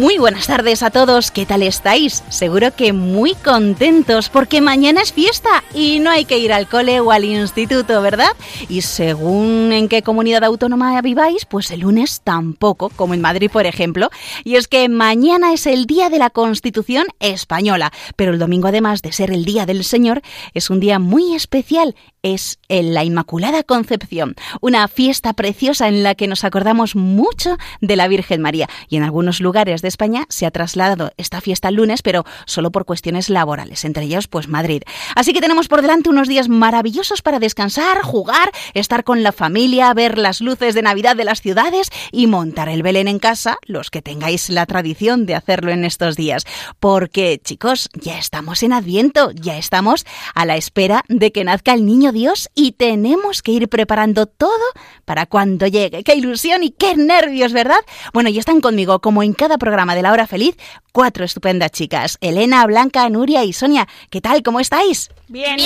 Muy buenas tardes a todos, ¿qué tal estáis? Seguro que muy contentos porque mañana es fiesta y no hay que ir al cole o al instituto, ¿verdad? Y según en qué comunidad autónoma viváis, pues el lunes tampoco, como en Madrid, por ejemplo. Y es que mañana es el día de la Constitución española, pero el domingo, además de ser el Día del Señor, es un día muy especial. Es en la Inmaculada Concepción, una fiesta preciosa en la que nos acordamos mucho de la Virgen María. Y en algunos lugares de España se ha trasladado esta fiesta al lunes, pero solo por cuestiones laborales, entre ellos pues Madrid. Así que tenemos por delante unos días maravillosos para descansar, jugar, estar con la familia, ver las luces de Navidad de las ciudades y montar el Belén en casa, los que tengáis la tradición de hacerlo en estos días. Porque, chicos, ya estamos en Adviento, ya estamos a la espera de que nazca el niño Dios y tenemos que ir preparando todo para cuando llegue. ¡Qué ilusión y qué nervios, ¿verdad? Bueno, y están conmigo, como en cada programa de La Hora Feliz, cuatro estupendas chicas. Elena, Blanca, Nuria y Sonia. ¿Qué tal? ¿Cómo estáis? Bien.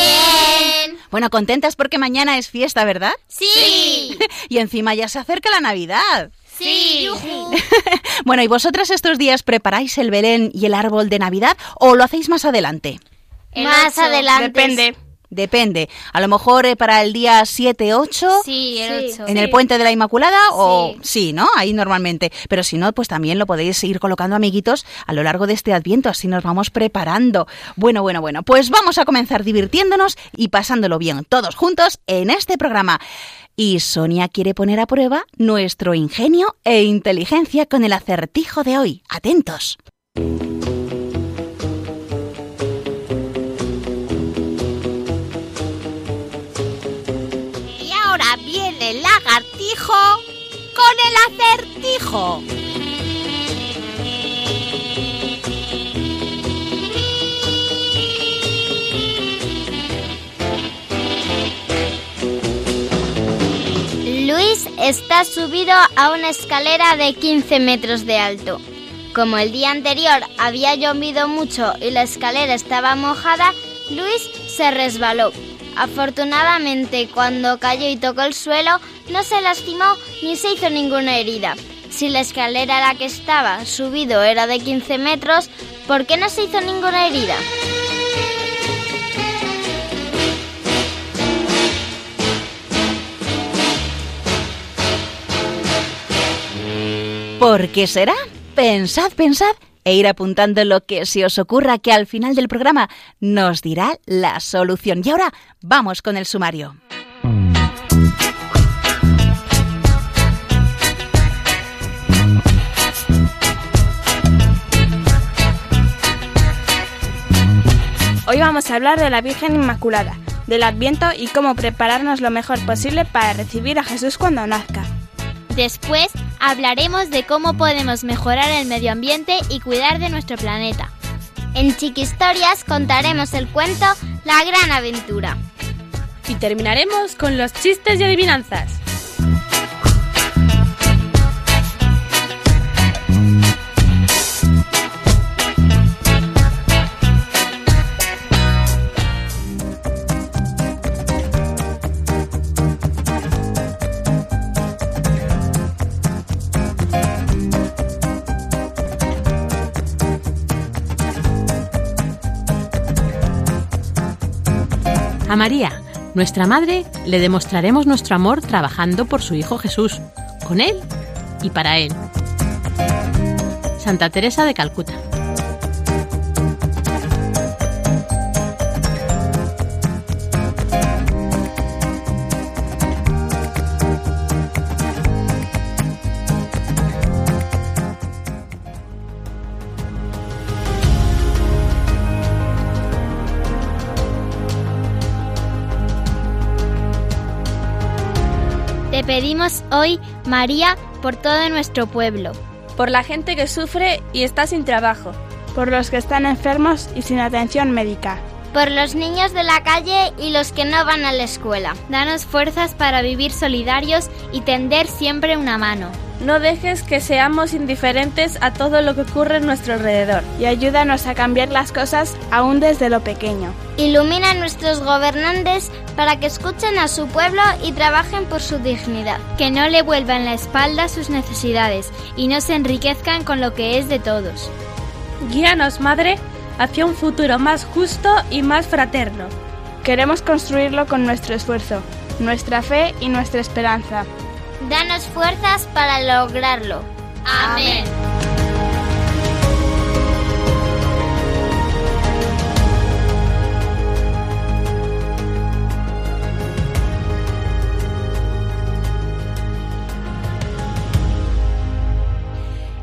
Bueno, contentas porque mañana es fiesta, ¿verdad? Sí. Y encima ya se acerca la Navidad. Sí. Bueno, ¿y vosotras estos días preparáis el Belén y el árbol de Navidad o lo hacéis más adelante? Más adelante. Depende. Depende. A lo mejor eh, para el día 7, 8. Sí, el 8. ¿En el puente de la Inmaculada? O sí, ¿no? Ahí normalmente. Pero si no, pues también lo podéis ir colocando, amiguitos, a lo largo de este Adviento. Así nos vamos preparando. Bueno, bueno, bueno. Pues vamos a comenzar divirtiéndonos y pasándolo bien todos juntos en este programa. Y Sonia quiere poner a prueba nuestro ingenio e inteligencia con el acertijo de hoy. Atentos. Ahora viene el lagartijo con el acertijo. Luis está subido a una escalera de 15 metros de alto. Como el día anterior había llovido mucho y la escalera estaba mojada, Luis se resbaló. Afortunadamente, cuando cayó y tocó el suelo, no se lastimó ni se hizo ninguna herida. Si la escalera a la que estaba subido era de 15 metros, ¿por qué no se hizo ninguna herida? ¿Por qué será? Pensad, pensad e ir apuntando lo que se os ocurra que al final del programa nos dirá la solución. Y ahora vamos con el sumario. Hoy vamos a hablar de la Virgen Inmaculada, del Adviento y cómo prepararnos lo mejor posible para recibir a Jesús cuando nazca. Después hablaremos de cómo podemos mejorar el medio ambiente y cuidar de nuestro planeta. En Chiquistorias contaremos el cuento La Gran Aventura. Y terminaremos con los chistes y adivinanzas. María, nuestra Madre, le demostraremos nuestro amor trabajando por su Hijo Jesús, con Él y para Él. Santa Teresa de Calcuta. Pedimos hoy, María, por todo nuestro pueblo. Por la gente que sufre y está sin trabajo. Por los que están enfermos y sin atención médica. Por los niños de la calle y los que no van a la escuela. Danos fuerzas para vivir solidarios y tender siempre una mano. No dejes que seamos indiferentes a todo lo que ocurre en nuestro alrededor y ayúdanos a cambiar las cosas aún desde lo pequeño. Ilumina a nuestros gobernantes para que escuchen a su pueblo y trabajen por su dignidad. Que no le vuelvan la espalda a sus necesidades y no se enriquezcan con lo que es de todos. Guíanos, Madre, hacia un futuro más justo y más fraterno. Queremos construirlo con nuestro esfuerzo, nuestra fe y nuestra esperanza. Danos fuerzas para lograrlo. Amén.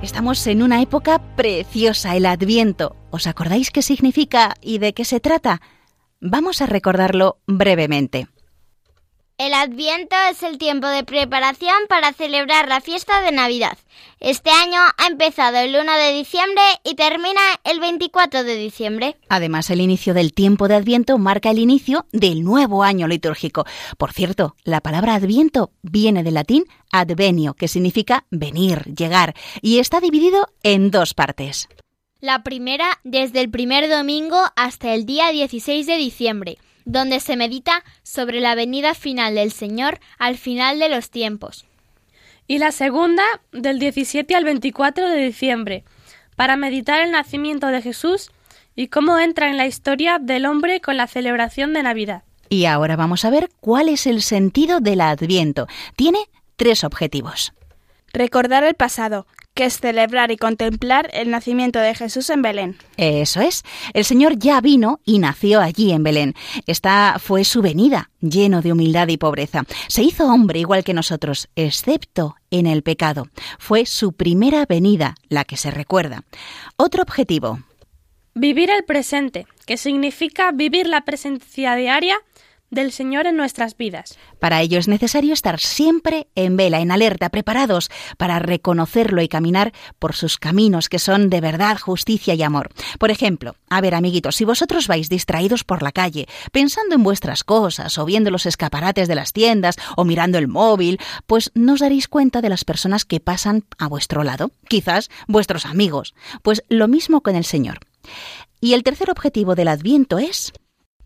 Estamos en una época preciosa, el Adviento. ¿Os acordáis qué significa y de qué se trata? Vamos a recordarlo brevemente. El Adviento es el tiempo de preparación para celebrar la fiesta de Navidad. Este año ha empezado el 1 de diciembre y termina el 24 de diciembre. Además, el inicio del tiempo de Adviento marca el inicio del nuevo año litúrgico. Por cierto, la palabra Adviento viene del latín advenio, que significa venir, llegar, y está dividido en dos partes. La primera desde el primer domingo hasta el día 16 de diciembre donde se medita sobre la venida final del Señor al final de los tiempos. Y la segunda, del 17 al 24 de diciembre, para meditar el nacimiento de Jesús y cómo entra en la historia del hombre con la celebración de Navidad. Y ahora vamos a ver cuál es el sentido del Adviento. Tiene tres objetivos. Recordar el pasado, que es celebrar y contemplar el nacimiento de Jesús en Belén. Eso es. El Señor ya vino y nació allí en Belén. Esta fue su venida, lleno de humildad y pobreza. Se hizo hombre igual que nosotros, excepto en el pecado. Fue su primera venida, la que se recuerda. Otro objetivo. Vivir el presente, que significa vivir la presencia diaria del Señor en nuestras vidas. Para ello es necesario estar siempre en vela, en alerta, preparados para reconocerlo y caminar por sus caminos que son de verdad, justicia y amor. Por ejemplo, a ver amiguitos, si vosotros vais distraídos por la calle, pensando en vuestras cosas o viendo los escaparates de las tiendas o mirando el móvil, pues no os daréis cuenta de las personas que pasan a vuestro lado, quizás vuestros amigos. Pues lo mismo con el Señor. Y el tercer objetivo del Adviento es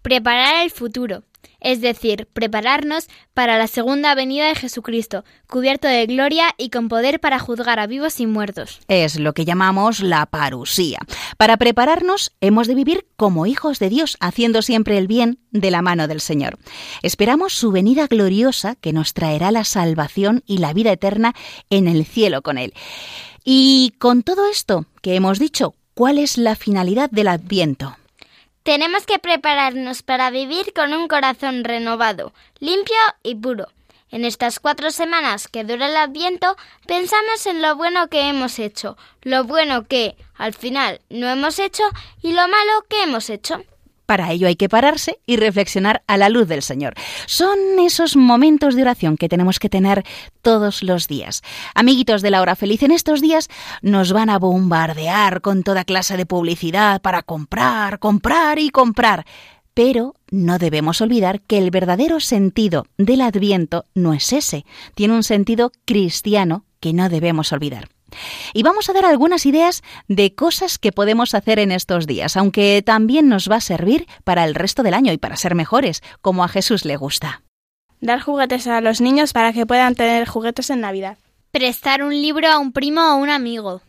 preparar el futuro es decir, prepararnos para la segunda venida de Jesucristo, cubierto de gloria y con poder para juzgar a vivos y muertos. Es lo que llamamos la parusía. Para prepararnos hemos de vivir como hijos de Dios, haciendo siempre el bien de la mano del Señor. Esperamos su venida gloriosa que nos traerá la salvación y la vida eterna en el cielo con Él. Y con todo esto que hemos dicho, ¿cuál es la finalidad del Adviento? Tenemos que prepararnos para vivir con un corazón renovado, limpio y puro. En estas cuatro semanas que dura el Adviento, pensamos en lo bueno que hemos hecho, lo bueno que, al final, no hemos hecho y lo malo que hemos hecho. Para ello hay que pararse y reflexionar a la luz del Señor. Son esos momentos de oración que tenemos que tener todos los días. Amiguitos de la hora feliz, en estos días nos van a bombardear con toda clase de publicidad para comprar, comprar y comprar. Pero no debemos olvidar que el verdadero sentido del adviento no es ese, tiene un sentido cristiano que no debemos olvidar. Y vamos a dar algunas ideas de cosas que podemos hacer en estos días, aunque también nos va a servir para el resto del año y para ser mejores, como a Jesús le gusta. Dar juguetes a los niños para que puedan tener juguetes en Navidad. Prestar un libro a un primo o un amigo.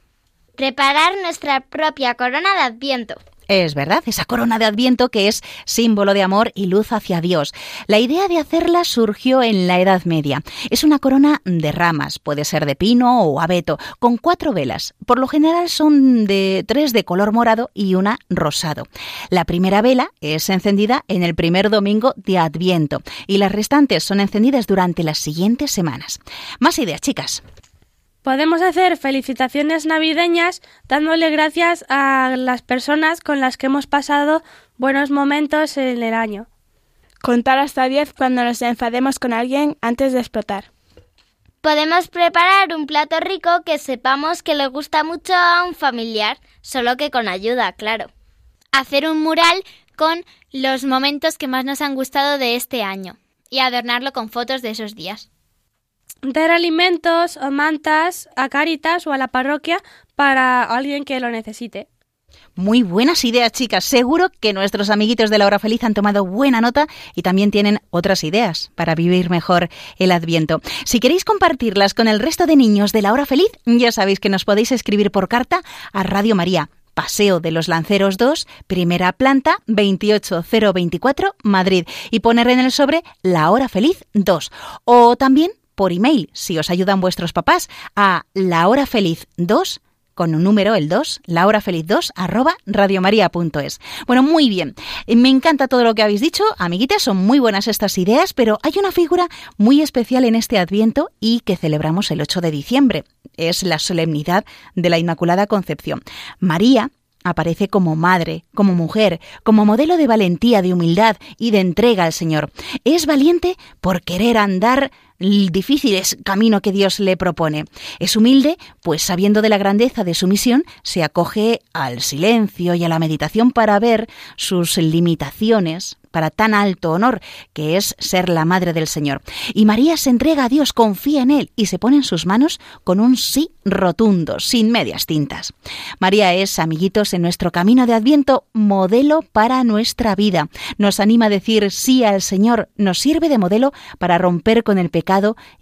Preparar nuestra propia corona de Adviento. Es verdad, esa corona de Adviento que es símbolo de amor y luz hacia Dios. La idea de hacerla surgió en la Edad Media. Es una corona de ramas, puede ser de pino o abeto, con cuatro velas. Por lo general son de tres de color morado y una rosado. La primera vela es encendida en el primer domingo de Adviento y las restantes son encendidas durante las siguientes semanas. Más ideas, chicas. Podemos hacer felicitaciones navideñas dándole gracias a las personas con las que hemos pasado buenos momentos en el año. Contar hasta 10 cuando nos enfademos con alguien antes de explotar. Podemos preparar un plato rico que sepamos que le gusta mucho a un familiar, solo que con ayuda, claro. Hacer un mural con los momentos que más nos han gustado de este año y adornarlo con fotos de esos días. Dar alimentos o mantas a Caritas o a la parroquia para alguien que lo necesite. Muy buenas ideas, chicas. Seguro que nuestros amiguitos de la hora feliz han tomado buena nota y también tienen otras ideas para vivir mejor el Adviento. Si queréis compartirlas con el resto de niños de la hora feliz, ya sabéis que nos podéis escribir por carta a Radio María. Paseo de los Lanceros 2, primera planta, 28024, Madrid, y poner en el sobre La Hora Feliz 2. O también por email, si os ayudan vuestros papás, a lahorafeliz2 con un número, el 2, lahorafeliz2, arroba radiomaria.es. Bueno, muy bien. Me encanta todo lo que habéis dicho, amiguitas, son muy buenas estas ideas, pero hay una figura muy especial en este Adviento y que celebramos el 8 de diciembre. Es la solemnidad de la Inmaculada Concepción. María aparece como madre, como mujer, como modelo de valentía, de humildad y de entrega al Señor. Es valiente por querer andar difícil es camino que Dios le propone. Es humilde, pues sabiendo de la grandeza de su misión, se acoge al silencio y a la meditación para ver sus limitaciones, para tan alto honor que es ser la madre del Señor. Y María se entrega a Dios, confía en Él y se pone en sus manos con un sí rotundo, sin medias tintas. María es, amiguitos, en nuestro camino de Adviento, modelo para nuestra vida. Nos anima a decir sí al Señor, nos sirve de modelo para romper con el pecado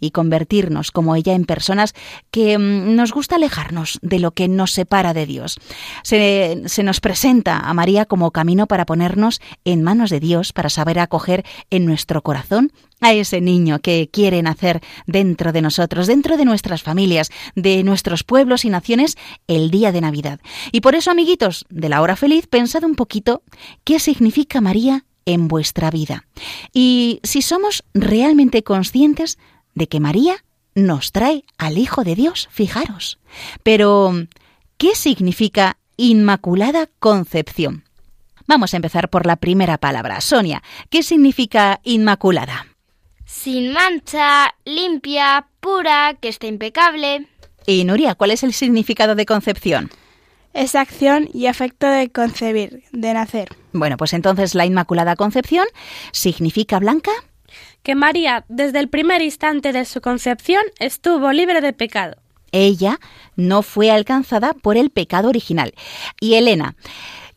y convertirnos, como ella, en personas que mm, nos gusta alejarnos de lo que nos separa de Dios. Se, se nos presenta a María como camino para ponernos en manos de Dios para saber acoger en nuestro corazón a ese niño que quiere nacer dentro de nosotros, dentro de nuestras familias, de nuestros pueblos y naciones el día de Navidad. Y por eso, amiguitos de la hora feliz, pensad un poquito qué significa María en vuestra vida. Y si somos realmente conscientes de que María nos trae al Hijo de Dios, fijaros. Pero, ¿qué significa Inmaculada Concepción? Vamos a empezar por la primera palabra. Sonia, ¿qué significa Inmaculada? Sin mancha, limpia, pura, que esté impecable. Y Nuria, ¿cuál es el significado de concepción? Es acción y afecto de concebir, de nacer. Bueno, pues entonces la Inmaculada Concepción significa blanca. Que María, desde el primer instante de su concepción, estuvo libre de pecado. Ella no fue alcanzada por el pecado original. Y Elena,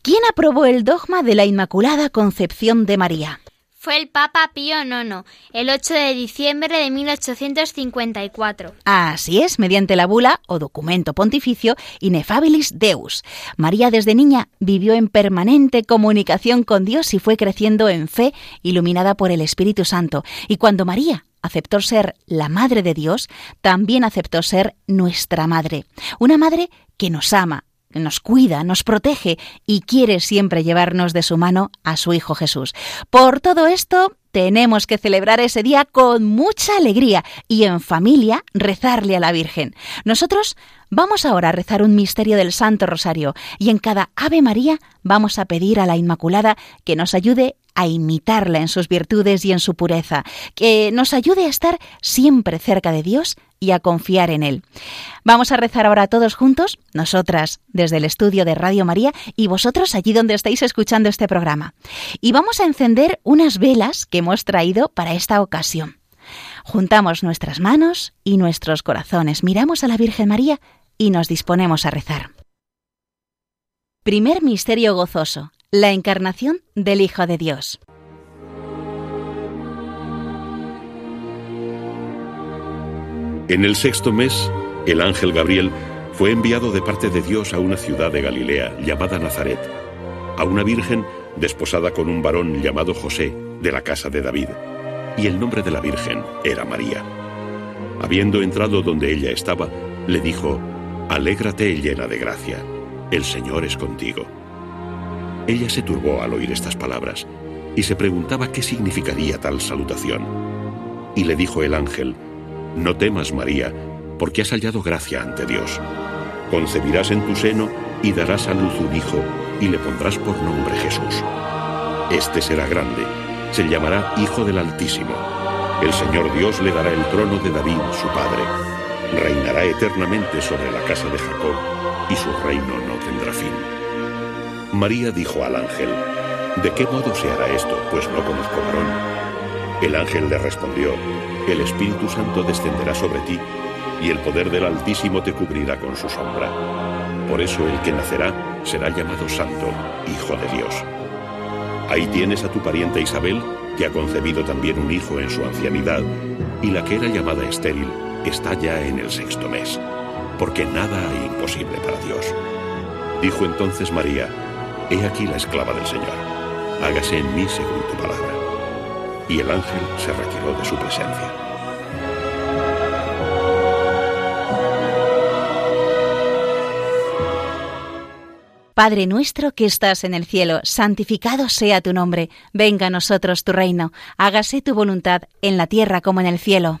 ¿quién aprobó el dogma de la Inmaculada Concepción de María? Fue el Papa Pío IX, el 8 de diciembre de 1854. Así es, mediante la bula o documento pontificio Inefabilis Deus. María desde niña vivió en permanente comunicación con Dios y fue creciendo en fe, iluminada por el Espíritu Santo. Y cuando María aceptó ser la madre de Dios, también aceptó ser nuestra madre. Una madre que nos ama, nos cuida, nos protege y quiere siempre llevarnos de su mano a su Hijo Jesús. Por todo esto, tenemos que celebrar ese día con mucha alegría y en familia rezarle a la Virgen. Nosotros vamos ahora a rezar un misterio del Santo Rosario y en cada Ave María vamos a pedir a la Inmaculada que nos ayude a imitarla en sus virtudes y en su pureza, que nos ayude a estar siempre cerca de Dios y a confiar en Él. Vamos a rezar ahora todos juntos, nosotras desde el estudio de Radio María y vosotros allí donde estáis escuchando este programa. Y vamos a encender unas velas que hemos traído para esta ocasión. Juntamos nuestras manos y nuestros corazones, miramos a la Virgen María y nos disponemos a rezar. Primer misterio gozoso, la encarnación del Hijo de Dios. En el sexto mes, el ángel Gabriel fue enviado de parte de Dios a una ciudad de Galilea llamada Nazaret, a una virgen desposada con un varón llamado José, de la casa de David, y el nombre de la virgen era María. Habiendo entrado donde ella estaba, le dijo, Alégrate llena de gracia, el Señor es contigo. Ella se turbó al oír estas palabras y se preguntaba qué significaría tal salutación. Y le dijo el ángel, No temas, María, porque has hallado gracia ante Dios. Concebirás en tu seno y darás a luz un hijo y le pondrás por nombre Jesús. Este será grande, se llamará Hijo del Altísimo, El Señor Dios le dará el trono de David, su padre. Reinará eternamente sobre la casa de Jacob, y su reino no tendrá fin. María dijo al ángel, ¿De qué modo se hará esto? Pues no conozco varón. El ángel le respondió, El Espíritu Santo descenderá sobre ti, y el poder del Altísimo te cubrirá con su sombra. Por eso el que nacerá será llamado Santo, Hijo de Dios. Ahí tienes a tu pariente Isabel, que ha concebido también un hijo en su ancianidad, y la que era llamada estéril está ya en el sexto mes, porque nada hay imposible para Dios. Dijo entonces María, He aquí la esclava del Señor, hágase en mí según tu palabra. Y el ángel se retiró de su presencia. Padre nuestro que estás en el cielo, santificado sea tu nombre, venga a nosotros tu reino, hágase tu voluntad en la tierra como en el cielo.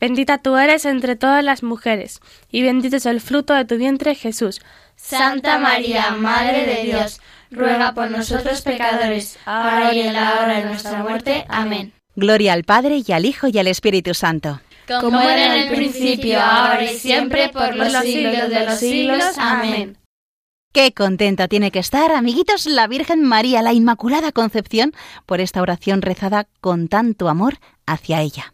Bendita tú eres entre todas las mujeres, y bendito es el fruto de tu vientre Jesús. Santa María, Madre de Dios, ruega por nosotros pecadores, ahora y en la hora de nuestra muerte. Amén. Gloria al Padre y al Hijo y al Espíritu Santo. Como era en el principio, ahora y siempre, por los siglos de los siglos. Amén. Qué contenta tiene que estar, amiguitos, la Virgen María, la Inmaculada Concepción, por esta oración rezada con tanto amor hacia ella.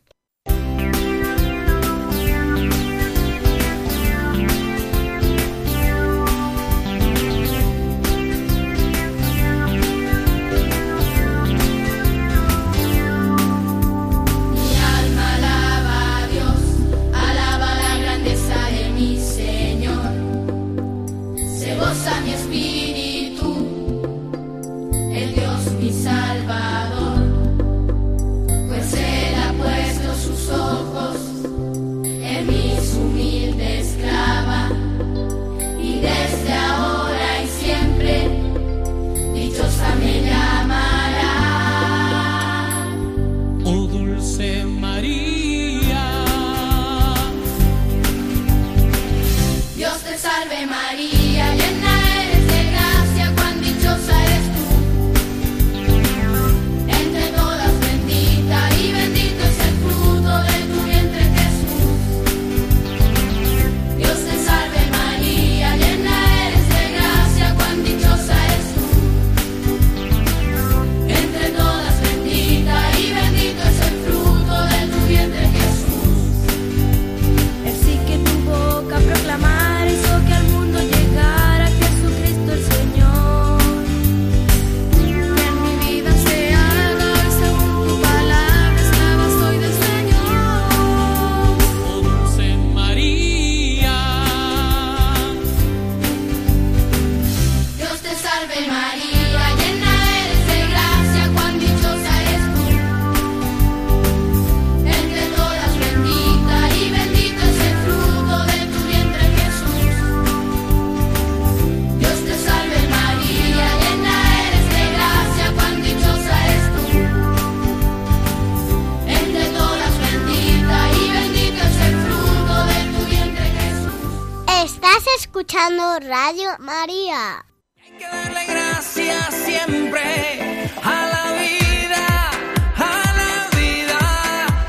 Radio María. Hay que darle gracias siempre a la vida, a la vida,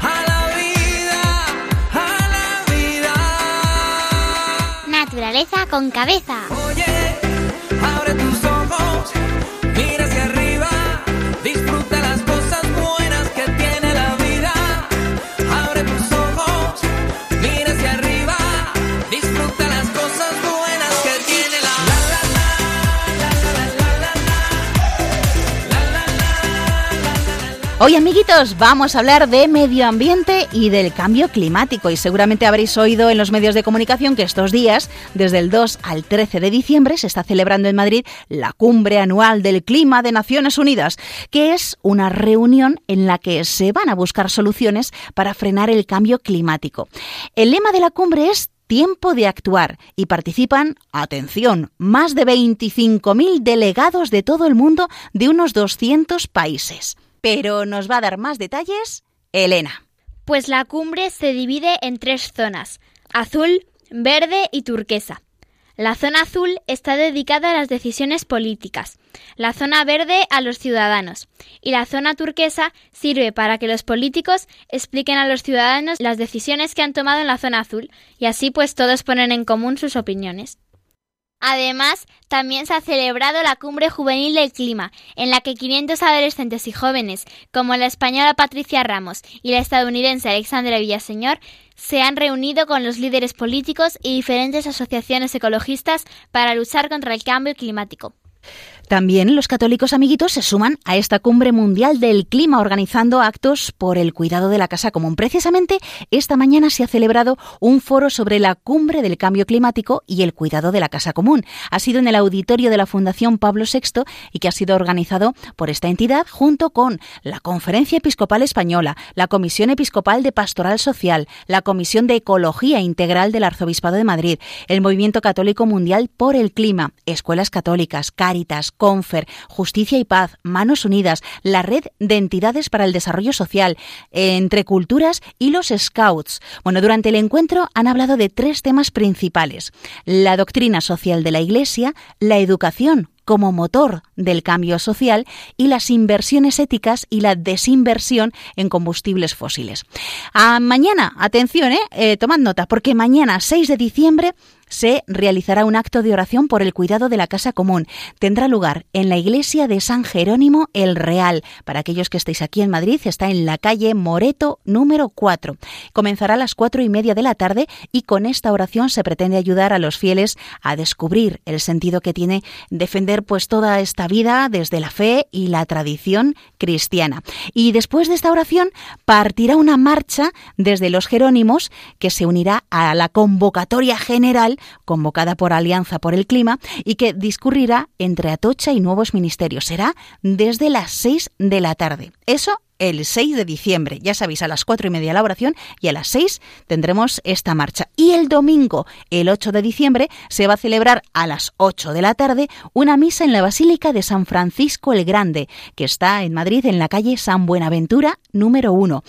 a la vida, a la vida. Naturaleza con cabeza. Hoy, amiguitos, vamos a hablar de medio ambiente y del cambio climático. Y seguramente habréis oído en los medios de comunicación que estos días, desde el 2 al 13 de diciembre, se está celebrando en Madrid la Cumbre Anual del Clima de Naciones Unidas, que es una reunión en la que se van a buscar soluciones para frenar el cambio climático. El lema de la cumbre es tiempo de actuar y participan, atención, más de 25.000 delegados de todo el mundo de unos 200 países. Pero nos va a dar más detalles Elena. Pues la cumbre se divide en tres zonas, azul, verde y turquesa. La zona azul está dedicada a las decisiones políticas, la zona verde a los ciudadanos y la zona turquesa sirve para que los políticos expliquen a los ciudadanos las decisiones que han tomado en la zona azul y así pues todos ponen en común sus opiniones. Además, también se ha celebrado la Cumbre Juvenil del Clima, en la que 500 adolescentes y jóvenes, como la española Patricia Ramos y la estadounidense Alexandra Villaseñor, se han reunido con los líderes políticos y diferentes asociaciones ecologistas para luchar contra el cambio climático. También los católicos amiguitos se suman a esta cumbre mundial del clima organizando actos por el cuidado de la casa común. Precisamente esta mañana se ha celebrado un foro sobre la cumbre del cambio climático y el cuidado de la casa común. Ha sido en el auditorio de la Fundación Pablo VI y que ha sido organizado por esta entidad junto con la Conferencia Episcopal Española, la Comisión Episcopal de Pastoral Social, la Comisión de Ecología Integral del Arzobispado de Madrid, el Movimiento Católico Mundial por el Clima, Escuelas Católicas, Cáritas, Confer, Justicia y Paz, Manos Unidas, la Red de Entidades para el Desarrollo Social, Entre Culturas y los Scouts. Bueno, durante el encuentro han hablado de tres temas principales. La doctrina social de la Iglesia, la educación como motor del cambio social y las inversiones éticas y la desinversión en combustibles fósiles. A mañana, atención, ¿eh? eh tomad nota, porque mañana, 6 de diciembre, se realizará un acto de oración por el cuidado de la casa común. Tendrá lugar en la iglesia de San Jerónimo el Real. Para aquellos que estéis aquí en Madrid, está en la calle Moreto número 4. Comenzará a las cuatro y media de la tarde y con esta oración se pretende ayudar a los fieles a descubrir el sentido que tiene defender pues toda esta vida desde la fe y la tradición cristiana. Y después de esta oración partirá una marcha desde los Jerónimos que se unirá a la convocatoria general convocada por Alianza por el Clima y que discurrirá entre Atocha y nuevos ministerios. Será desde las 6 de la tarde. Eso el 6 de diciembre. Ya sabéis, a las 4 y media la oración y a las 6 tendremos esta marcha. Y el domingo, el 8 de diciembre, se va a celebrar a las 8 de la tarde una misa en la Basílica de San Francisco el Grande, que está en Madrid, en la calle San Buenaventura, número 1.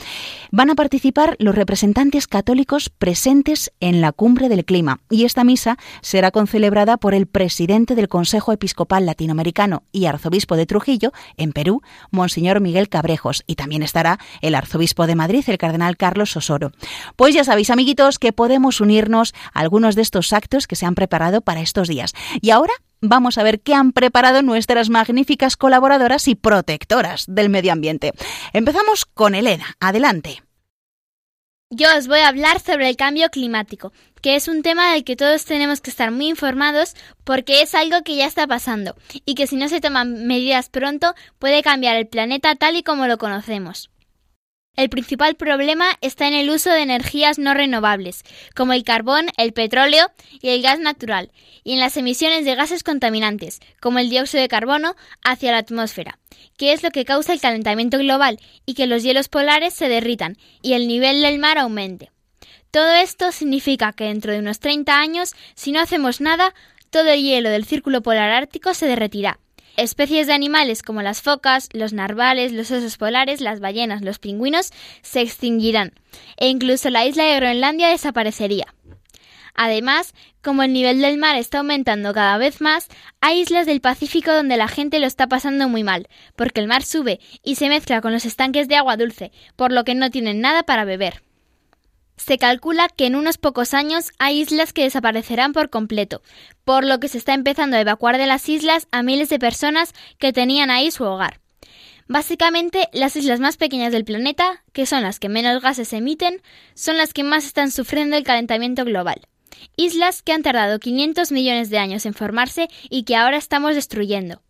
Van a participar los representantes católicos presentes en la cumbre del clima y esta misa será concelebrada por el presidente del Consejo Episcopal Latinoamericano y arzobispo de Trujillo, en Perú, Monseñor Miguel Cabrejos, y también estará el arzobispo de Madrid, el cardenal Carlos Osoro. Pues ya sabéis, amiguitos, que podemos unirnos a algunos de estos actos que se han preparado para estos días. Y ahora vamos a ver qué han preparado nuestras magníficas colaboradoras y protectoras del medio ambiente. Empezamos con Elena. Adelante. Yo os voy a hablar sobre el cambio climático, que es un tema del que todos tenemos que estar muy informados porque es algo que ya está pasando y que si no se toman medidas pronto puede cambiar el planeta tal y como lo conocemos. El principal problema está en el uso de energías no renovables, como el carbón, el petróleo y el gas natural, y en las emisiones de gases contaminantes, como el dióxido de carbono, hacia la atmósfera, que es lo que causa el calentamiento global y que los hielos polares se derritan y el nivel del mar aumente. Todo esto significa que dentro de unos 30 años, si no hacemos nada, todo el hielo del círculo polar ártico se derretirá Especies de animales como las focas, los narvales, los osos polares, las ballenas, los pingüinos se extinguirán e incluso la isla de Groenlandia desaparecería. Además, como el nivel del mar está aumentando cada vez más, hay islas del Pacífico donde la gente lo está pasando muy mal, porque el mar sube y se mezcla con los estanques de agua dulce, por lo que no tienen nada para beber. Se calcula que en unos pocos años hay islas que desaparecerán por completo, por lo que se está empezando a evacuar de las islas a miles de personas que tenían ahí su hogar. Básicamente, las islas más pequeñas del planeta, que son las que menos gases emiten, son las que más están sufriendo el calentamiento global. Islas que han tardado 500 millones de años en formarse y que ahora estamos destruyendo.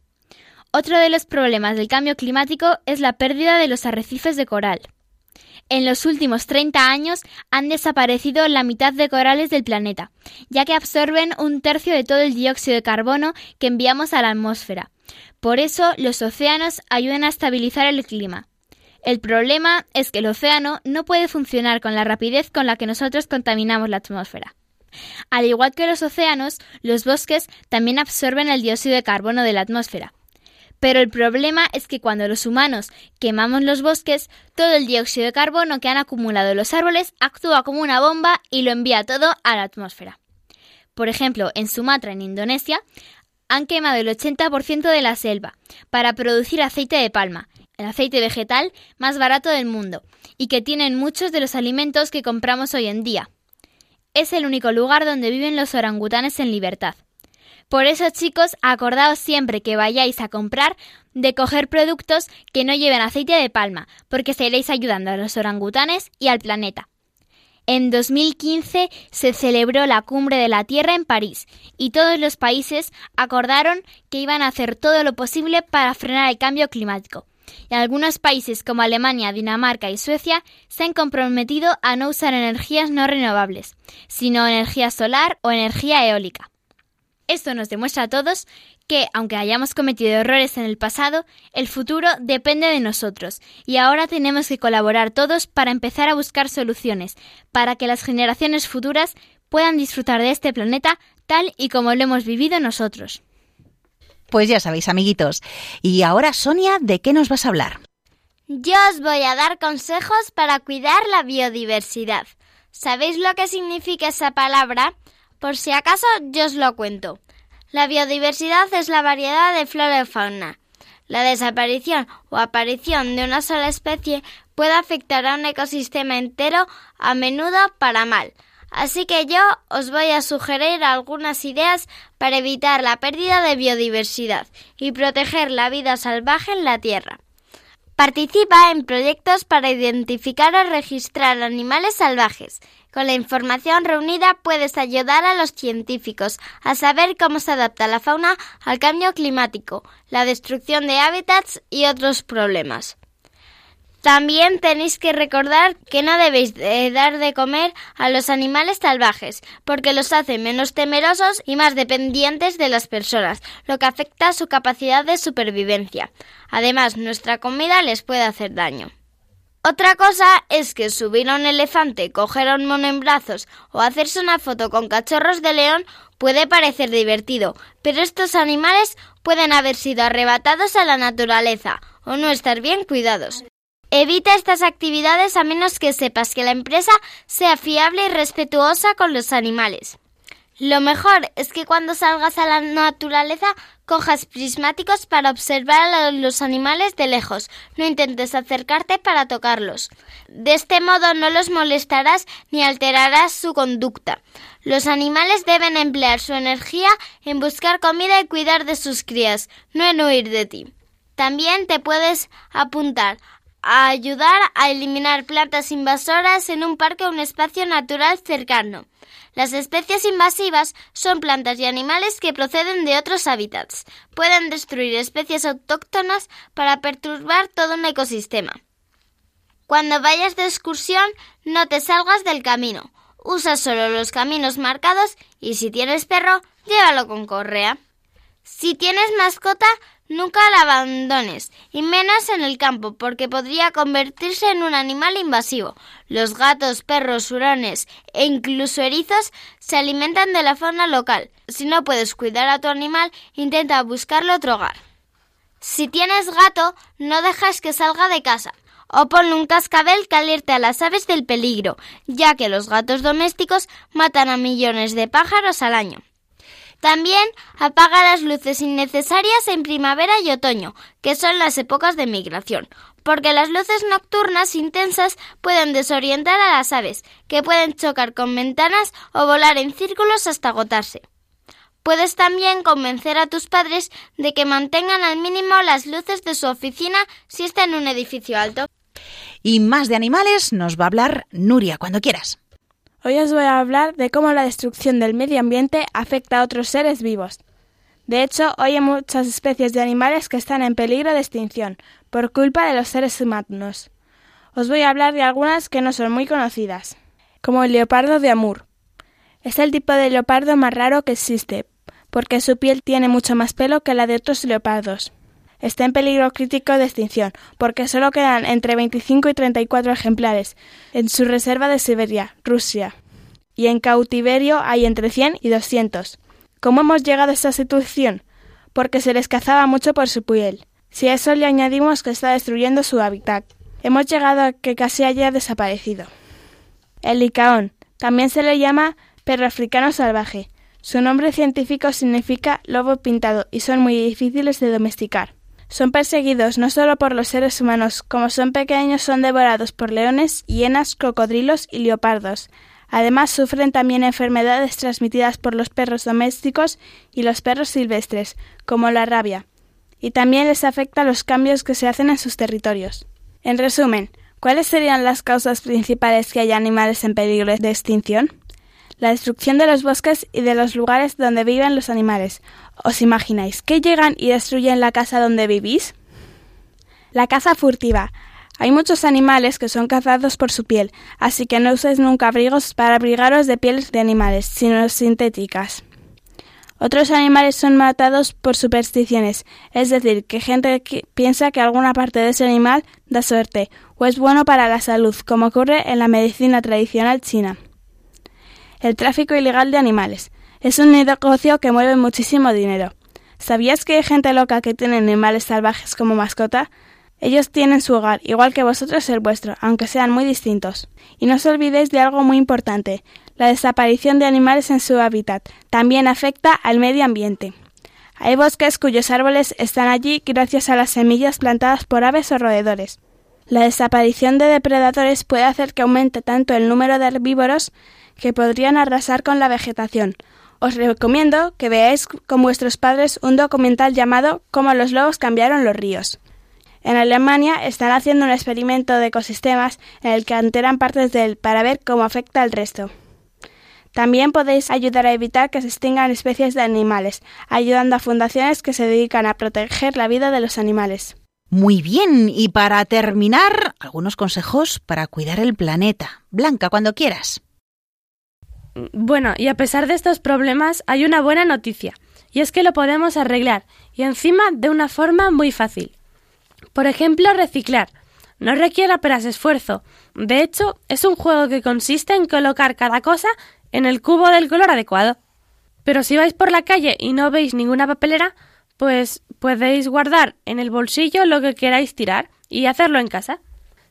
Otro de los problemas del cambio climático es la pérdida de los arrecifes de coral. En los últimos 30 años han desaparecido la mitad de corales del planeta, ya que absorben un tercio de todo el dióxido de carbono que enviamos a la atmósfera. Por eso los océanos ayudan a estabilizar el clima. El problema es que el océano no puede funcionar con la rapidez con la que nosotros contaminamos la atmósfera. Al igual que los océanos, los bosques también absorben el dióxido de carbono de la atmósfera. Pero el problema es que cuando los humanos quemamos los bosques, todo el dióxido de carbono que han acumulado los árboles actúa como una bomba y lo envía todo a la atmósfera. Por ejemplo, en Sumatra, en Indonesia, han quemado el 80% de la selva para producir aceite de palma, el aceite vegetal más barato del mundo, y que tienen muchos de los alimentos que compramos hoy en día. Es el único lugar donde viven los orangutanes en libertad. Por eso, chicos, acordaos siempre que vayáis a comprar de coger productos que no lleven aceite de palma, porque seréis ayudando a los orangutanes y al planeta. En 2015 se celebró la Cumbre de la Tierra en París y todos los países acordaron que iban a hacer todo lo posible para frenar el cambio climático. Y algunos países como Alemania, Dinamarca y Suecia se han comprometido a no usar energías no renovables, sino energía solar o energía eólica. Esto nos demuestra a todos que, aunque hayamos cometido errores en el pasado, el futuro depende de nosotros y ahora tenemos que colaborar todos para empezar a buscar soluciones, para que las generaciones futuras puedan disfrutar de este planeta tal y como lo hemos vivido nosotros. Pues ya sabéis, amiguitos. Y ahora, Sonia, ¿de qué nos vas a hablar? Yo os voy a dar consejos para cuidar la biodiversidad. ¿Sabéis lo que significa esa palabra? Por si acaso yo os lo cuento. La biodiversidad es la variedad de flora y fauna. La desaparición o aparición de una sola especie puede afectar a un ecosistema entero, a menudo para mal. Así que yo os voy a sugerir algunas ideas para evitar la pérdida de biodiversidad y proteger la vida salvaje en la Tierra. Participa en proyectos para identificar o registrar animales salvajes. Con la información reunida puedes ayudar a los científicos a saber cómo se adapta la fauna al cambio climático, la destrucción de hábitats y otros problemas. También tenéis que recordar que no debéis de dar de comer a los animales salvajes, porque los hace menos temerosos y más dependientes de las personas, lo que afecta a su capacidad de supervivencia. Además, nuestra comida les puede hacer daño. Otra cosa es que subir a un elefante, coger a un mono en brazos o hacerse una foto con cachorros de león puede parecer divertido, pero estos animales pueden haber sido arrebatados a la naturaleza o no estar bien cuidados. Evita estas actividades a menos que sepas que la empresa sea fiable y respetuosa con los animales. Lo mejor es que cuando salgas a la naturaleza cojas prismáticos para observar a los animales de lejos. No intentes acercarte para tocarlos. De este modo no los molestarás ni alterarás su conducta. Los animales deben emplear su energía en buscar comida y cuidar de sus crías, no en huir de ti. También te puedes apuntar a ayudar a eliminar plantas invasoras en un parque o un espacio natural cercano. Las especies invasivas son plantas y animales que proceden de otros hábitats. Pueden destruir especies autóctonas para perturbar todo un ecosistema. Cuando vayas de excursión, no te salgas del camino. Usa solo los caminos marcados y si tienes perro, llévalo con correa. Si tienes mascota, Nunca la abandones, y menos en el campo, porque podría convertirse en un animal invasivo. Los gatos, perros, hurones e incluso erizos se alimentan de la fauna local. Si no puedes cuidar a tu animal, intenta buscarle otro hogar. Si tienes gato, no dejas que salga de casa. o ponle un cascabel que alerte a las aves del peligro, ya que los gatos domésticos matan a millones de pájaros al año. También apaga las luces innecesarias en primavera y otoño, que son las épocas de migración, porque las luces nocturnas intensas pueden desorientar a las aves, que pueden chocar con ventanas o volar en círculos hasta agotarse. Puedes también convencer a tus padres de que mantengan al mínimo las luces de su oficina si está en un edificio alto. Y más de animales nos va a hablar Nuria cuando quieras. Hoy os voy a hablar de cómo la destrucción del medio ambiente afecta a otros seres vivos. De hecho, hoy hay muchas especies de animales que están en peligro de extinción por culpa de los seres humanos. Os voy a hablar de algunas que no son muy conocidas, como el leopardo de Amur. Es el tipo de leopardo más raro que existe, porque su piel tiene mucho más pelo que la de otros leopardos. Está en peligro crítico de extinción, porque solo quedan entre 25 y 34 ejemplares en su reserva de Siberia, Rusia, y en cautiverio hay entre 100 y 200. ¿Cómo hemos llegado a esta situación? Porque se les cazaba mucho por su piel. Si a eso le añadimos que está destruyendo su hábitat, hemos llegado a que casi haya desaparecido. El licaón también se le llama perro africano salvaje. Su nombre científico significa lobo pintado y son muy difíciles de domesticar. Son perseguidos no solo por los seres humanos, como son pequeños son devorados por leones, hienas, cocodrilos y leopardos. Además sufren también enfermedades transmitidas por los perros domésticos y los perros silvestres, como la rabia. Y también les afecta los cambios que se hacen en sus territorios. En resumen, ¿cuáles serían las causas principales que haya animales en peligro de extinción? La destrucción de los bosques y de los lugares donde viven los animales. ¿Os imagináis que llegan y destruyen la casa donde vivís? La caza furtiva. Hay muchos animales que son cazados por su piel, así que no uséis nunca abrigos para abrigaros de pieles de animales, sino sintéticas. Otros animales son matados por supersticiones, es decir, que gente piensa que alguna parte de ese animal da suerte o es bueno para la salud, como ocurre en la medicina tradicional china. El tráfico ilegal de animales. Es un negocio que mueve muchísimo dinero. ¿Sabías que hay gente loca que tiene animales salvajes como mascota? Ellos tienen su hogar, igual que vosotros el vuestro, aunque sean muy distintos. Y no os olvidéis de algo muy importante. La desaparición de animales en su hábitat también afecta al medio ambiente. Hay bosques cuyos árboles están allí gracias a las semillas plantadas por aves o roedores. La desaparición de depredadores puede hacer que aumente tanto el número de herbívoros que podrían arrasar con la vegetación. Os recomiendo que veáis con vuestros padres un documental llamado Cómo los lobos cambiaron los ríos. En Alemania están haciendo un experimento de ecosistemas en el que alteran partes de él para ver cómo afecta al resto. También podéis ayudar a evitar que se extingan especies de animales, ayudando a fundaciones que se dedican a proteger la vida de los animales. Muy bien, y para terminar, algunos consejos para cuidar el planeta. Blanca, cuando quieras. Bueno, y a pesar de estos problemas, hay una buena noticia, y es que lo podemos arreglar, y encima de una forma muy fácil. Por ejemplo, reciclar. No requiere apenas esfuerzo. De hecho, es un juego que consiste en colocar cada cosa en el cubo del color adecuado. Pero si vais por la calle y no veis ninguna papelera, pues podéis guardar en el bolsillo lo que queráis tirar y hacerlo en casa.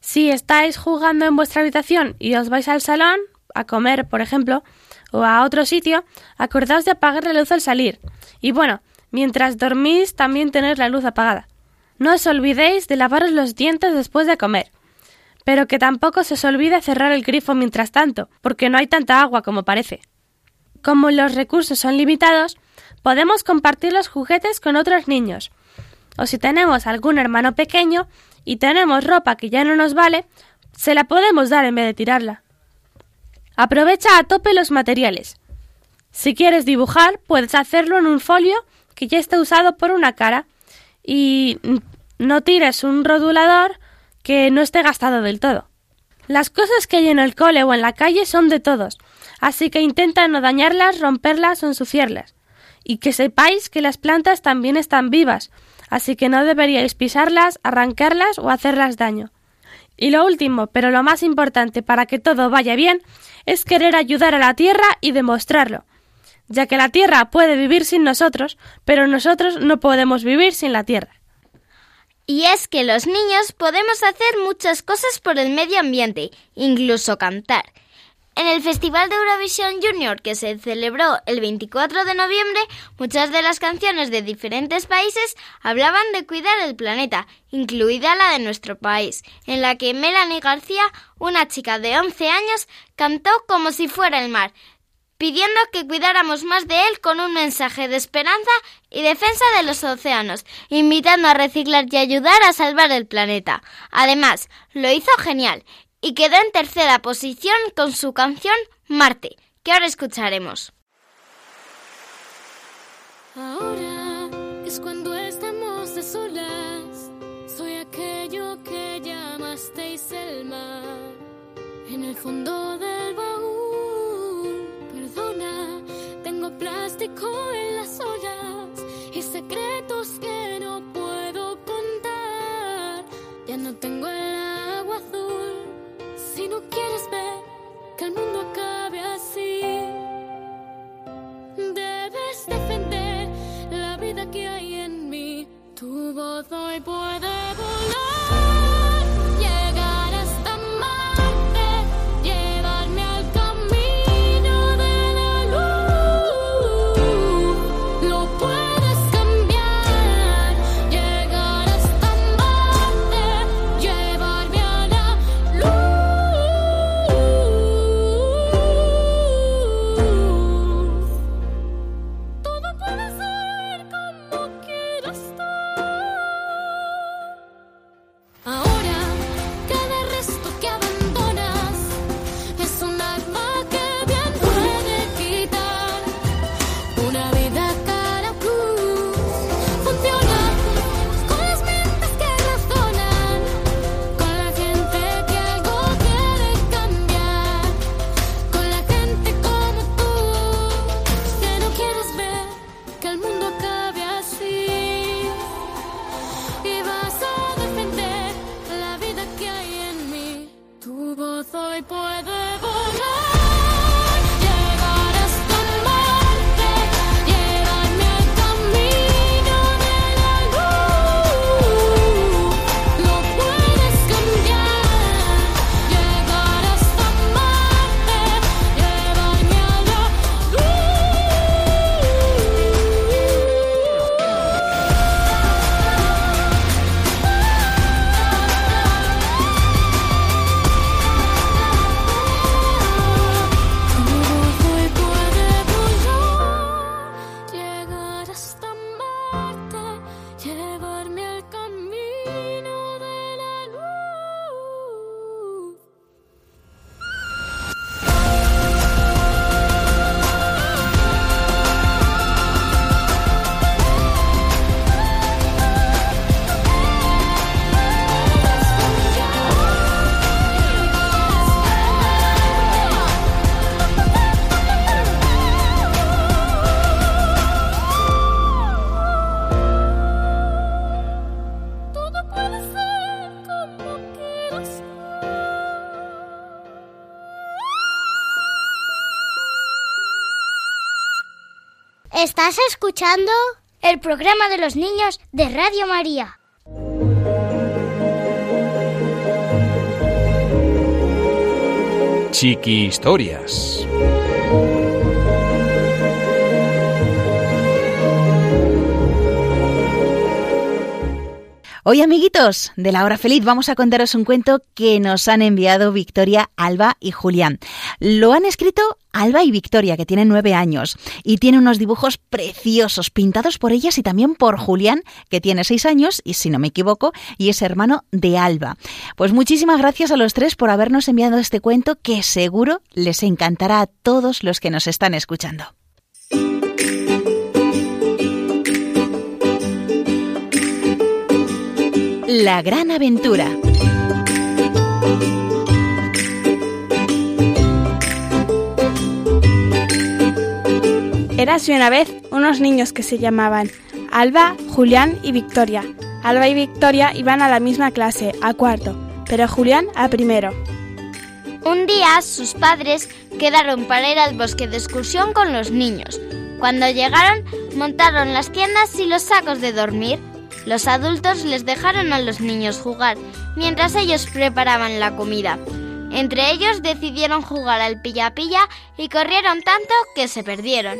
Si estáis jugando en vuestra habitación y os vais al salón, a comer, por ejemplo, o a otro sitio, acordaos de apagar la luz al salir. Y bueno, mientras dormís también tener la luz apagada. No os olvidéis de lavaros los dientes después de comer. Pero que tampoco se os olvide cerrar el grifo mientras tanto, porque no hay tanta agua como parece. Como los recursos son limitados, podemos compartir los juguetes con otros niños. O si tenemos algún hermano pequeño y tenemos ropa que ya no nos vale, se la podemos dar en vez de tirarla. Aprovecha a tope los materiales. Si quieres dibujar, puedes hacerlo en un folio que ya esté usado por una cara y no tires un rotulador que no esté gastado del todo. Las cosas que hay en el cole o en la calle son de todos, así que intenta no dañarlas, romperlas o ensuciarlas. Y que sepáis que las plantas también están vivas, así que no deberíais pisarlas, arrancarlas o hacerlas daño. Y lo último, pero lo más importante para que todo vaya bien, es querer ayudar a la Tierra y demostrarlo, ya que la Tierra puede vivir sin nosotros, pero nosotros no podemos vivir sin la Tierra. Y es que los niños podemos hacer muchas cosas por el medio ambiente, incluso cantar. En el Festival de Eurovisión Junior que se celebró el 24 de noviembre, muchas de las canciones de diferentes países hablaban de cuidar el planeta, incluida la de nuestro país, en la que Melanie García, una chica de 11 años, cantó como si fuera el mar, pidiendo que cuidáramos más de él con un mensaje de esperanza y defensa de los océanos, invitando a reciclar y ayudar a salvar el planeta. Además, lo hizo genial y quedó en tercera posición con su canción Marte, que ahora escucharemos. Ahora es cuando estamos a solas. Soy aquello que llamasteis el mar. En el fondo del baúl, perdona, tengo plástico en las olas y secretos que no puedo contar. Ya no tengo el agua azul. Si no quieres ver que el mundo acabe así. Debes defender la vida que hay en mí. Tu voz hoy puede volar, escuchando? El programa de los niños de Radio María. Chiqui Historias. Hoy, amiguitos de la hora feliz, vamos a contaros un cuento que nos han enviado Victoria, Alba y Julián. Lo han escrito Alba y Victoria, que tienen nueve años, y tiene unos dibujos preciosos pintados por ellas y también por Julián, que tiene seis años, y si no me equivoco, y es hermano de Alba. Pues muchísimas gracias a los tres por habernos enviado este cuento que seguro les encantará a todos los que nos están escuchando. La gran aventura. Érase una vez unos niños que se llamaban Alba, Julián y Victoria. Alba y Victoria iban a la misma clase, a cuarto, pero Julián a primero. Un día sus padres quedaron para ir al bosque de excursión con los niños. Cuando llegaron, montaron las tiendas y los sacos de dormir. Los adultos les dejaron a los niños jugar mientras ellos preparaban la comida. Entre ellos decidieron jugar al pilla-pilla y corrieron tanto que se perdieron.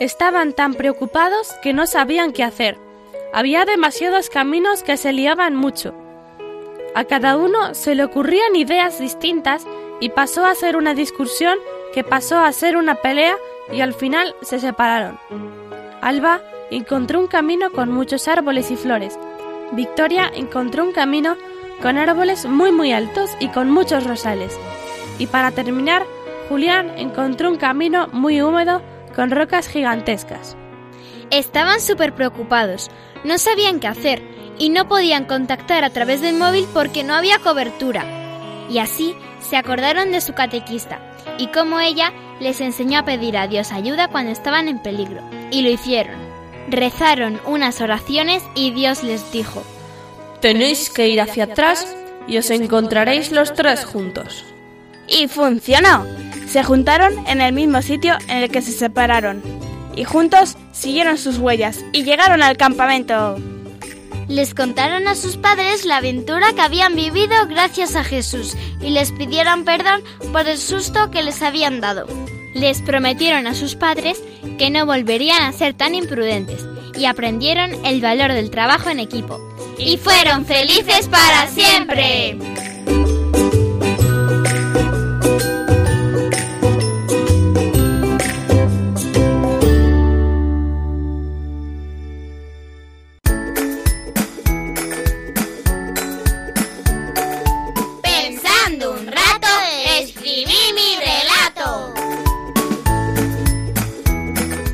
Estaban tan preocupados que no sabían qué hacer. Había demasiados caminos que se liaban mucho. A cada uno se le ocurrían ideas distintas y pasó a ser una discusión que pasó a ser una pelea y al final se separaron. Alba encontró un camino con muchos árboles y flores. Victoria encontró un camino con árboles muy muy altos y con muchos rosales. Y para terminar, Julián encontró un camino muy húmedo con rocas gigantescas. Estaban súper preocupados, no sabían qué hacer y no podían contactar a través del móvil porque no había cobertura. Y así se acordaron de su catequista y cómo ella les enseñó a pedir a Dios ayuda cuando estaban en peligro. Y lo hicieron. Rezaron unas oraciones y Dios les dijo, Tenéis que ir hacia atrás y os encontraréis los tres juntos. Y funcionó. Se juntaron en el mismo sitio en el que se separaron. Y juntos siguieron sus huellas y llegaron al campamento. Les contaron a sus padres la aventura que habían vivido gracias a Jesús y les pidieron perdón por el susto que les habían dado. Les prometieron a sus padres que no volverían a ser tan imprudentes y aprendieron el valor del trabajo en equipo. Y fueron felices para siempre.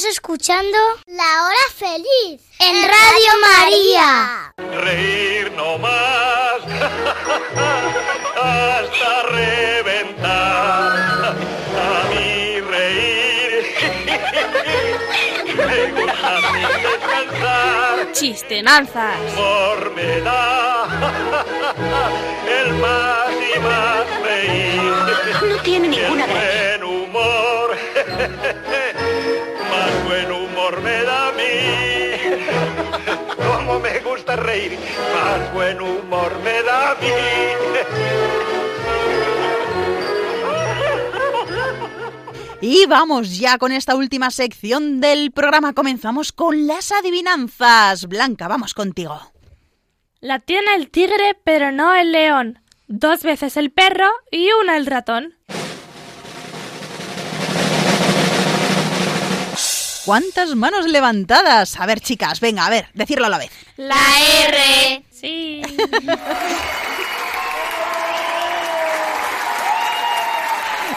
Estás escuchando La Hora Feliz en Radio María. Reír no más hasta reventar. A mí reír me gusta sin descansar. Chistenanzas. Humor me da el más y más reír. No tiene ninguna gracia. Buen humor, mí. Me gusta reír, más buen humor me da a mí. Y vamos ya con esta última sección del programa. Comenzamos con las adivinanzas. Blanca, vamos contigo. La tiene el tigre, pero no el león. Dos veces el perro y una el ratón. ¿Cuántas manos levantadas? A ver, chicas, venga, a ver, decirlo a la vez. La R. Sí.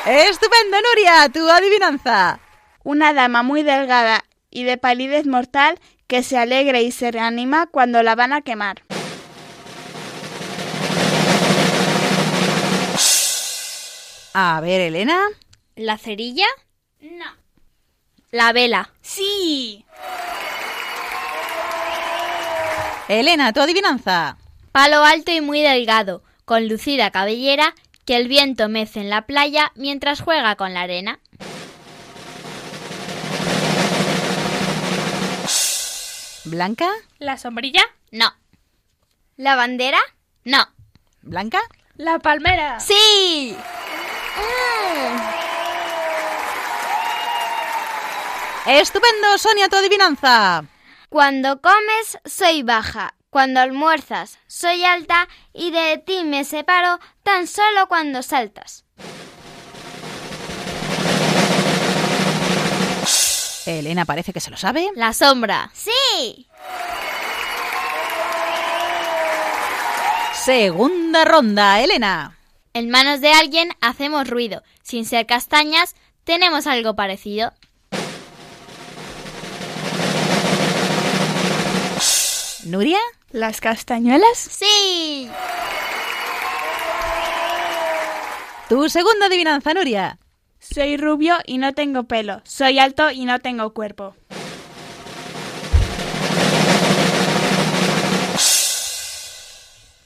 Estupendo, Nuria, tu adivinanza. Una dama muy delgada y de palidez mortal que se alegra y se reanima cuando la van a quemar. A ver, Elena. ¿La cerilla? No. La vela. Sí. Elena, tu adivinanza. Palo alto y muy delgado, con lucida cabellera, que el viento mece en la playa mientras juega con la arena. Blanca. ¿La sombrilla? No. ¿La bandera? No. Blanca. La palmera. ¡Sí! Estupendo, Sonia, tu adivinanza. Cuando comes, soy baja. Cuando almuerzas, soy alta. Y de ti me separo tan solo cuando saltas. Elena parece que se lo sabe. La sombra. ¡Sí! Segunda ronda, Elena. En manos de alguien hacemos ruido. Sin ser castañas, tenemos algo parecido. ¿Nuria? ¿Las castañuelas? ¡Sí! Tu segunda adivinanza, Nuria. Soy rubio y no tengo pelo. Soy alto y no tengo cuerpo.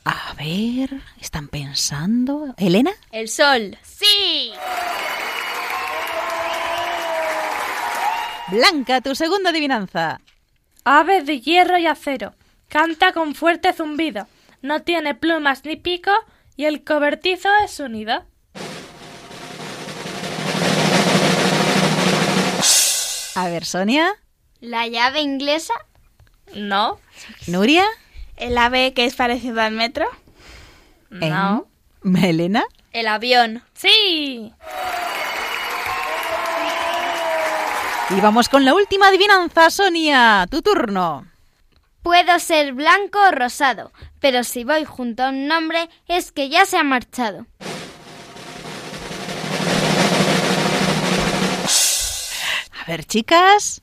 A ver, ¿están pensando? ¿Elena? El sol. ¡Sí! Blanca, tu segunda adivinanza. Ave de hierro y acero. Canta con fuerte zumbido. No tiene plumas ni pico y el cobertizo es su nido. A ver, Sonia. ¿La llave inglesa? No. ¿Nuria? ¿El ave que es parecido al metro? No. ¿En- ¿Elena? El avión. Sí. Y vamos con la última adivinanza, Sonia. Tu turno. Puedo ser blanco o rosado, pero si voy junto a un nombre es que ya se ha marchado. A ver, chicas.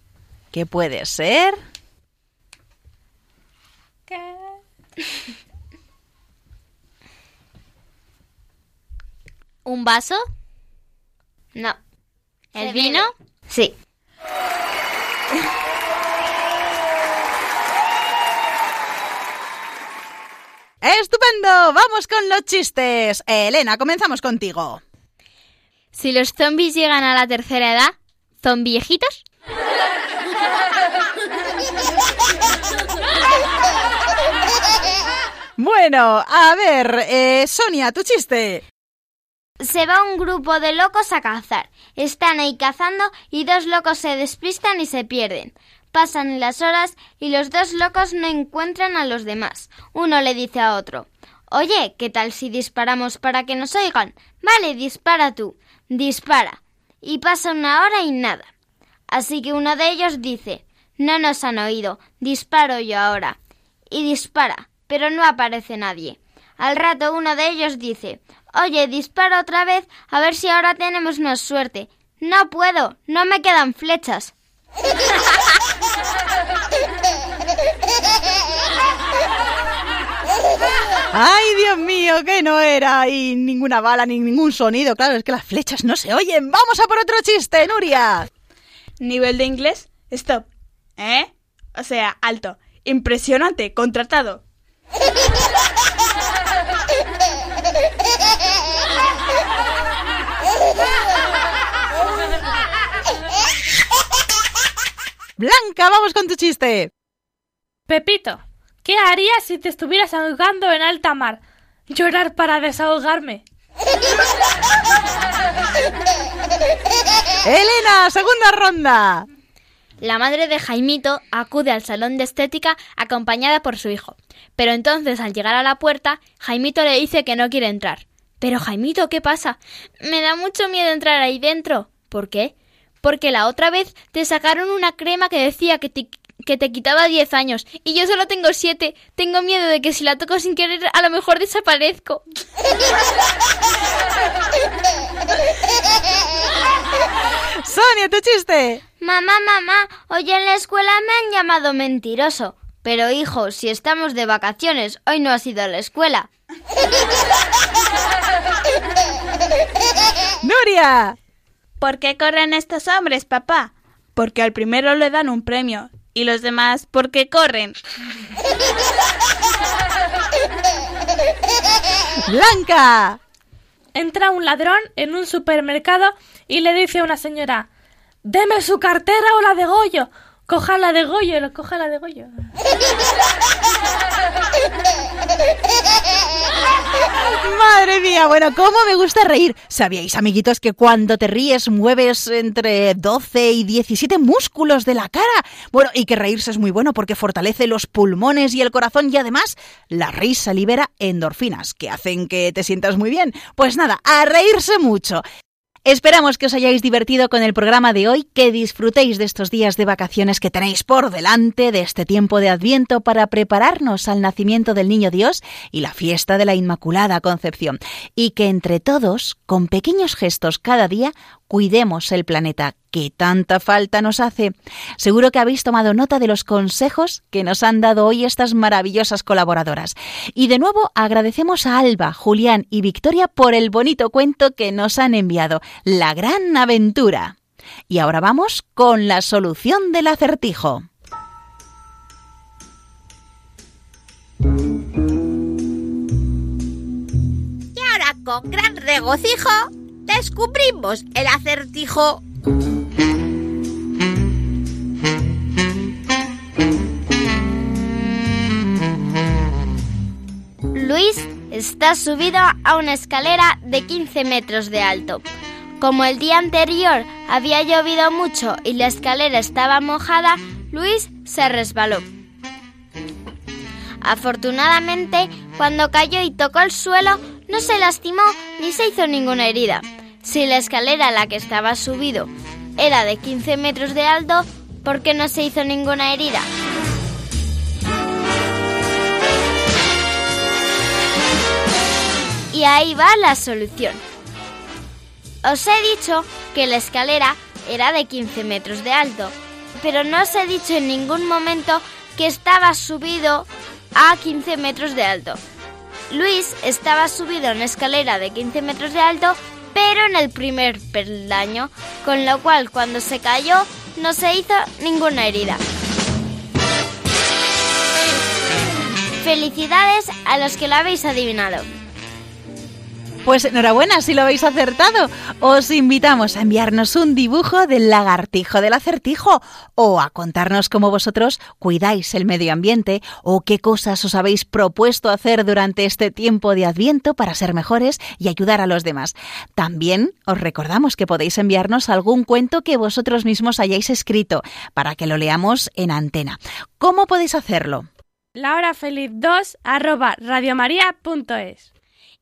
¿Qué puede ser? ¿Un vaso? No. ¿El vino? Sí. ¡Estupendo! Vamos con los chistes. Elena, comenzamos contigo. Si los zombies llegan a la tercera edad, ¿son viejitos? Bueno, a ver, eh, Sonia, tu chiste. Se va un grupo de locos a cazar. Están ahí cazando y dos locos se despistan y se pierden. Pasan las horas y los dos locos no encuentran a los demás. Uno le dice a otro Oye, ¿qué tal si disparamos para que nos oigan? Vale, dispara tú. Dispara. Y pasa una hora y nada. Así que uno de ellos dice No nos han oído. Disparo yo ahora. Y dispara, pero no aparece nadie. Al rato uno de ellos dice Oye, dispara otra vez a ver si ahora tenemos más suerte. No puedo, no me quedan flechas. ¡Ay, Dios mío, que no era ahí ninguna bala ni ningún sonido! Claro, es que las flechas no se oyen. ¡Vamos a por otro chiste, Nuria! Nivel de inglés, stop. ¿Eh? O sea, alto. Impresionante, contratado. Blanca, vamos con tu chiste. Pepito, ¿qué harías si te estuvieras ahogando en alta mar? Llorar para desahogarme. Elena, segunda ronda. La madre de Jaimito acude al salón de estética acompañada por su hijo. Pero entonces, al llegar a la puerta, Jaimito le dice que no quiere entrar. Pero Jaimito, ¿qué pasa? Me da mucho miedo entrar ahí dentro. ¿Por qué? Porque la otra vez te sacaron una crema que decía que te, que te quitaba 10 años y yo solo tengo 7. Tengo miedo de que si la toco sin querer a lo mejor desaparezco. Sonia, tu chiste. Mamá, mamá, hoy en la escuela me han llamado mentiroso. Pero hijo, si estamos de vacaciones, hoy no has ido a la escuela. Nuria. ¿Por qué corren estos hombres, papá? Porque al primero le dan un premio. ¿Y los demás por qué corren? Blanca. Entra un ladrón en un supermercado y le dice a una señora, deme su cartera o la de Goyo. Coja la de Goyo, coja la de Goyo. Madre mía, bueno, ¿cómo me gusta reír? ¿Sabíais, amiguitos, que cuando te ríes mueves entre 12 y 17 músculos de la cara? Bueno, y que reírse es muy bueno porque fortalece los pulmones y el corazón y además la risa libera endorfinas que hacen que te sientas muy bien. Pues nada, a reírse mucho. Esperamos que os hayáis divertido con el programa de hoy, que disfrutéis de estos días de vacaciones que tenéis por delante, de este tiempo de Adviento para prepararnos al nacimiento del Niño Dios y la fiesta de la Inmaculada Concepción. Y que entre todos, con pequeños gestos cada día, cuidemos el planeta que tanta falta nos hace. Seguro que habéis tomado nota de los consejos que nos han dado hoy estas maravillosas colaboradoras. Y de nuevo agradecemos a Alba, Julián y Victoria por el bonito cuento que nos han enviado, La Gran Aventura. Y ahora vamos con la solución del acertijo. Y ahora con gran regocijo descubrimos el acertijo. Luis está subido a una escalera de 15 metros de alto. Como el día anterior había llovido mucho y la escalera estaba mojada, Luis se resbaló. Afortunadamente, cuando cayó y tocó el suelo, no se lastimó ni se hizo ninguna herida. Si la escalera a la que estaba subido era de 15 metros de alto, ¿por qué no se hizo ninguna herida? Y ahí va la solución. Os he dicho que la escalera era de 15 metros de alto, pero no os he dicho en ningún momento que estaba subido a 15 metros de alto. Luis estaba subido a una escalera de 15 metros de alto, pero en el primer peldaño, con lo cual cuando se cayó no se hizo ninguna herida. Felicidades a los que lo habéis adivinado. Pues enhorabuena si lo habéis acertado. Os invitamos a enviarnos un dibujo del lagartijo del acertijo o a contarnos cómo vosotros cuidáis el medio ambiente o qué cosas os habéis propuesto hacer durante este tiempo de Adviento para ser mejores y ayudar a los demás. También os recordamos que podéis enviarnos algún cuento que vosotros mismos hayáis escrito para que lo leamos en antena. ¿Cómo podéis hacerlo? La hora feliz 2 arroba radiomaria.es.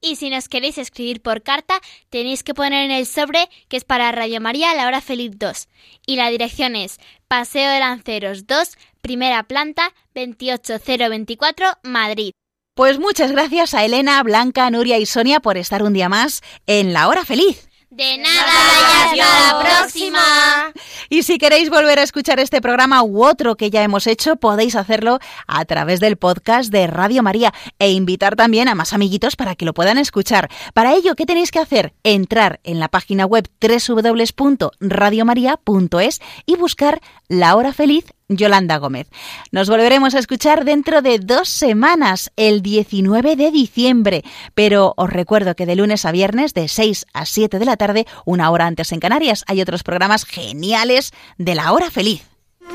Y si nos queréis escribir por carta, tenéis que poner en el sobre que es para Radio María La Hora Feliz 2. Y la dirección es Paseo de Lanceros 2, primera planta, 28024, Madrid. Pues muchas gracias a Elena, Blanca, Nuria y Sonia por estar un día más en La Hora Feliz. De nada, y hasta la próxima. Y si queréis volver a escuchar este programa u otro que ya hemos hecho, podéis hacerlo a través del podcast de Radio María e invitar también a más amiguitos para que lo puedan escuchar. Para ello, ¿qué tenéis que hacer? Entrar en la página web www.radiomaria.es y buscar La Hora Feliz Yolanda Gómez. Nos volveremos a escuchar dentro de dos semanas, el 19 de diciembre, pero os recuerdo que de lunes a viernes, de 6 a 7 de la tarde, una hora antes en Canarias, hay otros programas geniales de la hora feliz.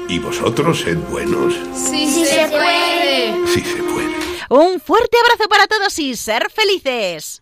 ¿Y vosotros sed buenos? Sí, sí se puede. Sí se puede. Un fuerte abrazo para todos y ser felices.